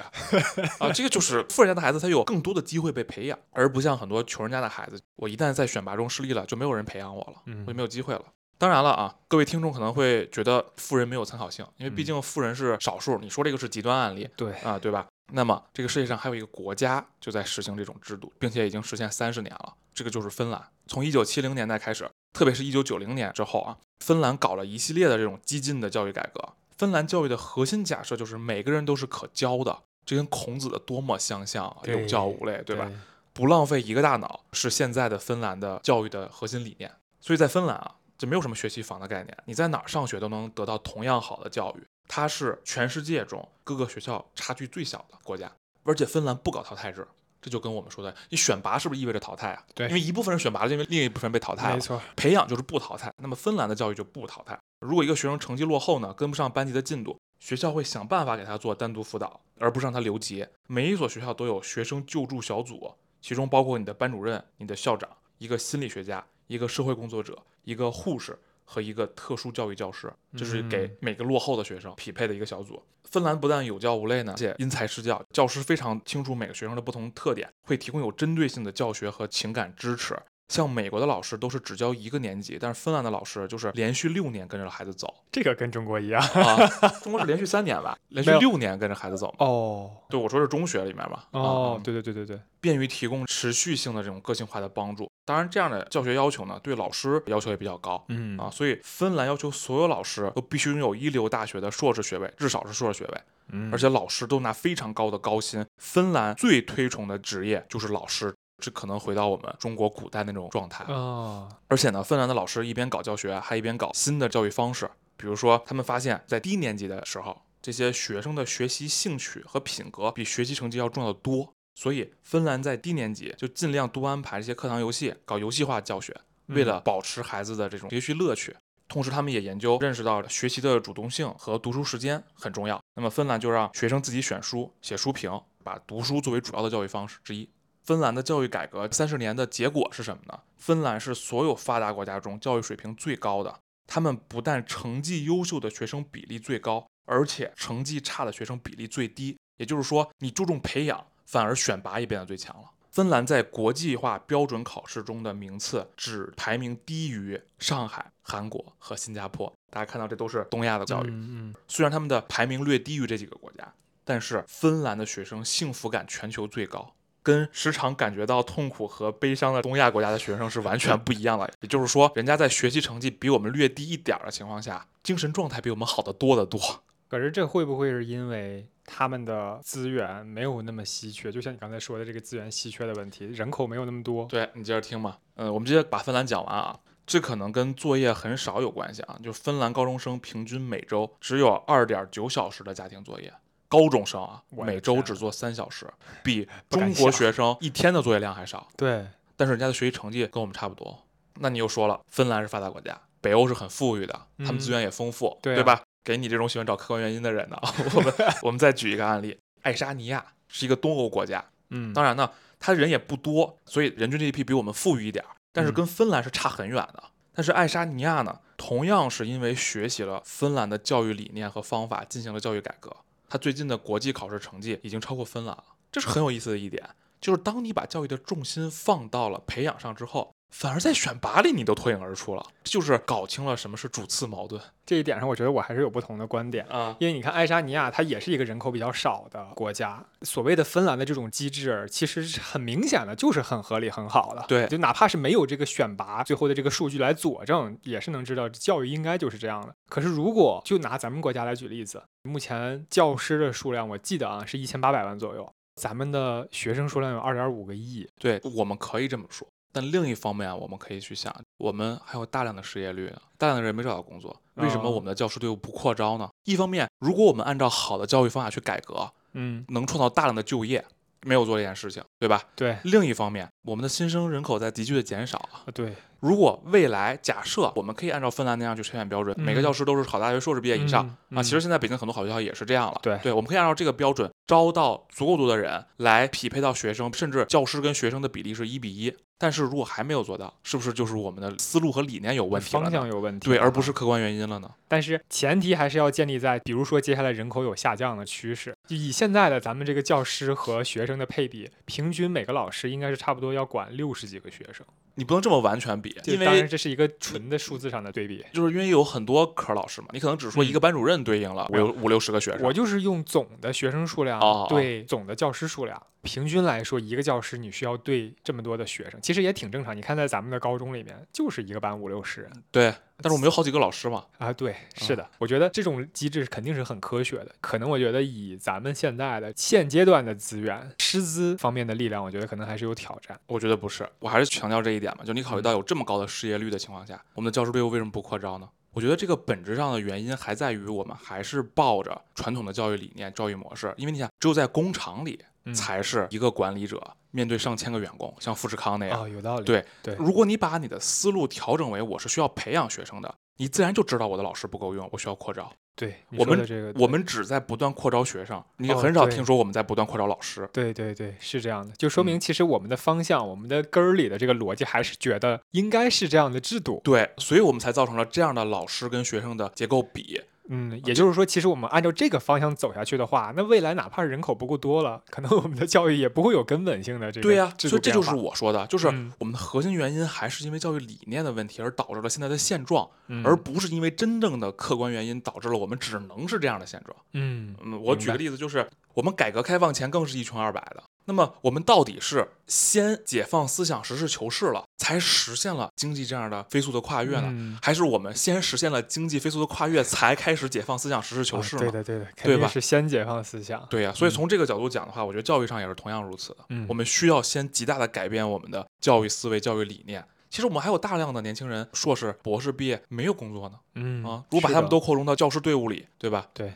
啊。这个就是富人家的孩子，他有更多的机会被培养，而不像很多穷人家的孩子，我一旦在选拔中失利了，就没有人培养我了，我就没有机会了。当然了啊，各位听众可能会觉得富人没有参考性，因为毕竟富人是少数。你说这个是极端案例，对啊，对吧？那么这个世界上还有一个国家就在实行这种制度，并且已经实现三十年了，这个就是芬兰。从一九七零年代开始，特别是一九九零年之后啊，芬兰搞了一系列的这种激进的教育改革。芬兰教育的核心假设就是每个人都是可教的，这跟孔子的多么相像啊！有教无类，对吧？不浪费一个大脑是现在的芬兰的教育的核心理念。所以在芬兰啊，就没有什么学区房的概念，你在哪儿上学都能得到同样好的教育。它是全世界中各个学校差距最小的国家，而且芬兰不搞淘汰制。这就跟我们说的，你选拔是不是意味着淘汰啊？对，因为一部分人选拔了，因为另一部分人被淘汰了。没错，培养就是不淘汰。那么芬兰的教育就不淘汰。如果一个学生成绩落后呢，跟不上班级的进度，学校会想办法给他做单独辅导，而不是让他留级。每一所学校都有学生救助小组，其中包括你的班主任、你的校长、一个心理学家、一个社会工作者、一个护士和一个特殊教育教师，这是给每个落后的学生匹配的一个小组。芬兰不但有教无类呢，而且因材施教，教师非常清楚每个学生的不同特点，会提供有针对性的教学和情感支持。像美国的老师都是只教一个年级，但是芬兰的老师就是连续六年跟着孩子走，这个跟中国一样啊，中国是连续三年吧，连续六年跟着孩子走哦。对，我说是中学里面吧。哦，对对对对对，便于提供持续性的这种个性化的帮助。当然，这样的教学要求呢，对老师要求也比较高。嗯啊，所以芬兰要求所有老师都必须拥有一流大学的硕士学位，至少是硕士学位。嗯，而且老师都拿非常高的高薪。芬兰最推崇的职业就是老师。这可能回到我们中国古代那种状态啊！而且呢，芬兰的老师一边搞教学，还一边搞新的教育方式。比如说，他们发现，在低年级的时候，这些学生的学习兴趣和品格比学习成绩要重要的多。所以，芬兰在低年级就尽量多安排这些课堂游戏，搞游戏化教学，为了保持孩子的这种学习乐趣。同时，他们也研究认识到学习的主动性和读书时间很重要。那么，芬兰就让学生自己选书、写书评，把读书作为主要的教育方式之一。芬兰的教育改革三十年的结果是什么呢？芬兰是所有发达国家中教育水平最高的。他们不但成绩优秀的学生比例最高，而且成绩差的学生比例最低。也就是说，你注重培养，反而选拔也变得最强了。芬兰在国际化标准考试中的名次只排名低于上海、韩国和新加坡。大家看到，这都是东亚的教育。嗯嗯。虽然他们的排名略低于这几个国家，但是芬兰的学生幸福感全球最高。跟时常感觉到痛苦和悲伤的东亚国家的学生是完全不一样的。也就是说，人家在学习成绩比我们略低一点儿的情况下，精神状态比我们好得多得多。可是这会不会是因为他们的资源没有那么稀缺？就像你刚才说的这个资源稀缺的问题，人口没有那么多。对你接着听嘛，嗯，我们直接把芬兰讲完啊。这可能跟作业很少有关系啊，就芬兰高中生平均每周只有二点九小时的家庭作业，高中生啊每周只做三小时，比中国学生一天的作业量还少。对，但是人家的学习成绩跟我们差不多。那你又说了，芬兰是发达国家，北欧是很富裕的，他们资源也丰富，对吧？给你这种喜欢找客观原因的人呢，我们 我们再举一个案例，爱沙尼亚是一个东欧国家，嗯，当然呢，他人也不多，所以人均 GDP 比我们富裕一点，但是跟芬兰是差很远的。但是爱沙尼亚呢，同样是因为学习了芬兰的教育理念和方法，进行了教育改革，他最近的国际考试成绩已经超过芬兰了，这是很有意思的一点，就是当你把教育的重心放到了培养上之后。反而在选拔里你都脱颖而出了，就是搞清了什么是主次矛盾。这一点上，我觉得我还是有不同的观点啊。因为你看，爱沙尼亚它也是一个人口比较少的国家，所谓的芬兰的这种机制，其实是很明显的，就是很合理、很好的。对，就哪怕是没有这个选拔最后的这个数据来佐证，也是能知道教育应该就是这样的。可是如果就拿咱们国家来举例子，目前教师的数量，我记得啊是一千八百万左右，咱们的学生数量有二点五个亿。对，我们可以这么说。但另一方面，我们可以去想，我们还有大量的失业率呢，大量的人没找到工作，为什么我们的教师队伍不扩招呢？一方面，如果我们按照好的教育方法去改革，嗯，能创造大量的就业，没有做这件事情，对吧？对。另一方面，我们的新生人口在急剧的减少啊。对。如果未来假设我们可以按照芬兰那样去筛选标准，每个教师都是考大学硕士毕业以上啊，其实现在北京很多好学校也是这样了。对。对，我们可以按照这个标准招到足够多的人来匹配到学生，甚至教师跟学生的比例是一比一。但是如果还没有做到，是不是就是我们的思路和理念有问题了？方向有问题，对，而不是客观原因了呢？但是前提还是要建立在，比如说接下来人口有下降的趋势，就以现在的咱们这个教师和学生的配比，平均每个老师应该是差不多要管六十几个学生。你不能这么完全比，因为当然这是一个纯的数字上的对比，就是因为有很多科老师嘛，你可能只说一个班主任对应了五六五六十个学生。我就是用总的学生数量对总的教师数量。平均来说，一个教师你需要对这么多的学生，其实也挺正常。你看，在咱们的高中里面，就是一个班五六十人。对，但是我们有好几个老师嘛。啊，对，是的。我觉得这种机制肯定是很科学的。可能我觉得以咱们现在的现阶段的资源、师资方面的力量，我觉得可能还是有挑战。我觉得不是，我还是强调这一点嘛。就你考虑到有这么高的失业率的情况下，我们的教师队伍为什么不扩招呢？我觉得这个本质上的原因还在于我们还是抱着传统的教育理念、教育模式。因为你想，只有在工厂里。才是一个管理者面对上千个员工，像富士康那样。哦，有道理。对对，如果你把你的思路调整为我是需要培养学生的，你自然就知道我的老师不够用，我需要扩招。对，我们这个，我们只在不断扩招学生，你很少听说我们在不断扩招老师。对对对，是这样的，就说明其实我们的方向，我们的根儿里的这个逻辑还是觉得应该是这样的制度。对，所以我们才造成了这样的老师跟学生的结构比。嗯，也就是说，其实我们按照这个方向走下去的话，那未来哪怕人口不够多了，可能我们的教育也不会有根本性的这个对呀，所以这就是我说的，就是我们的核心原因还是因为教育理念的问题而导致了现在的现状，而不是因为真正的客观原因导致了我们只能是这样的现状。嗯嗯，我举个例子，就是我们改革开放前更是一穷二白的。那么我们到底是先解放思想、实事求是了，才实现了经济这样的飞速的跨越呢？还是我们先实现了经济飞速的跨越，才开始解放思想、实事求是呢？对的，对的，对吧？是先解放思想。对呀，所以从这个角度讲的话，我觉得教育上也是同样如此的。我们需要先极大的改变我们的教育思维、教育理念。其实我们还有大量的年轻人，硕士、博士毕业没有工作呢。嗯啊，如果把他们都扩容到教师队伍里，对吧？对。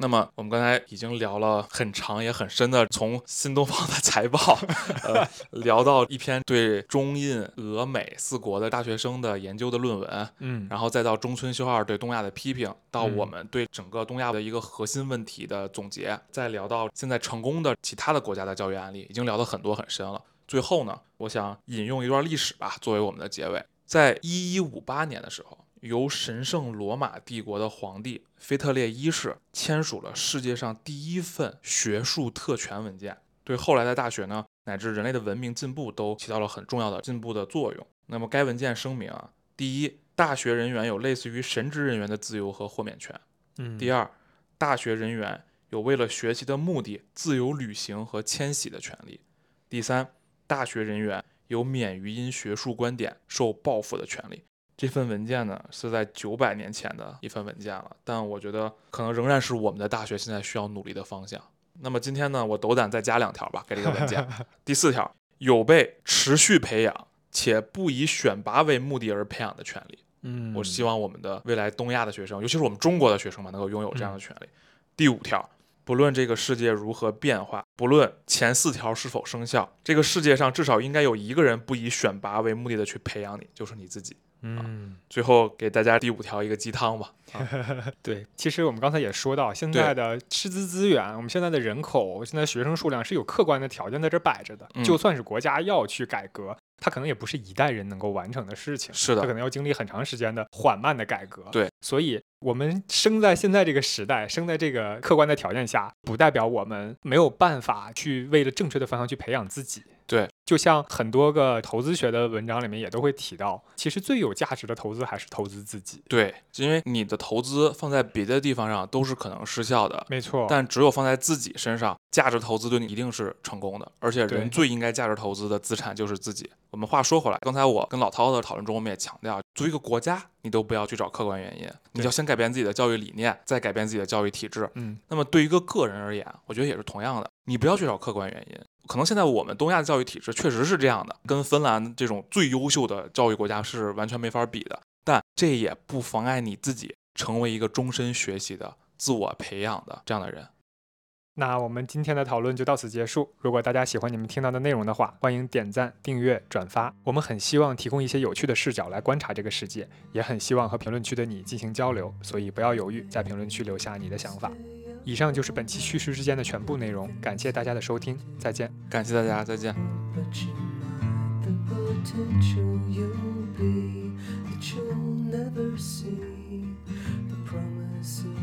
那么我们刚才已经聊了很长也很深的，从新东方的财报，呃，聊到一篇对中印俄美四国的大学生的研究的论文，嗯，然后再到中村修二对东亚的批评，到我们对整个东亚的一个核心问题的总结，再聊到现在成功的其他的国家的教育案例，已经聊得很多很深了。最后呢，我想引用一段历史吧，作为我们的结尾，在一一五八年的时候。由神圣罗马帝国的皇帝腓特烈一世签署了世界上第一份学术特权文件，对后来的大学呢，乃至人类的文明进步都起到了很重要的进步的作用。那么该文件声明啊，第一，大学人员有类似于神职人员的自由和豁免权；嗯，第二，大学人员有为了学习的目的自由旅行和迁徙的权利；第三，大学人员有免于因学术观点受报复的权利。这份文件呢是在九百年前的一份文件了，但我觉得可能仍然是我们的大学现在需要努力的方向。那么今天呢，我斗胆再加两条吧，给这个文件。第四条，有被持续培养且不以选拔为目的而培养的权利。嗯，我希望我们的未来东亚的学生，尤其是我们中国的学生们，能够拥有这样的权利。第五条，不论这个世界如何变化，不论前四条是否生效，这个世界上至少应该有一个人不以选拔为目的的去培养你，就是你自己。嗯，最后给大家第五条一个鸡汤吧。对，其实我们刚才也说到，现在的师资资源，我们现在的人口，现在学生数量是有客观的条件在这摆着的。就算是国家要去改革，它可能也不是一代人能够完成的事情。是的，它可能要经历很长时间的缓慢的改革。对，所以我们生在现在这个时代，生在这个客观的条件下，不代表我们没有办法去为了正确的方向去培养自己。对，就像很多个投资学的文章里面也都会提到，其实最有价值的投资还是投资自己。对，因为你的投资放在别的地方上都是可能失效的，没错。但只有放在自己身上，价值投资对你一定是成功的。而且人最应该价值投资的资产就是自己。我们话说回来，刚才我跟老涛的讨论中，我们也强调，作为一个国家，你都不要去找客观原因，你要先改变自己的教育理念，再改变自己的教育体制。嗯，那么对于一个个人而言，我觉得也是同样的，你不要去找客观原因。可能现在我们东亚的教育体制确实是这样的，跟芬兰这种最优秀的教育国家是完全没法比的。但这也不妨碍你自己成为一个终身学习的、自我培养的这样的人。那我们今天的讨论就到此结束。如果大家喜欢你们听到的内容的话，欢迎点赞、订阅、转发。我们很希望提供一些有趣的视角来观察这个世界，也很希望和评论区的你进行交流。所以不要犹豫，在评论区留下你的想法。以上就是本期叙事之间的全部内容，感谢大家的收听，再见。感谢大家，再见。See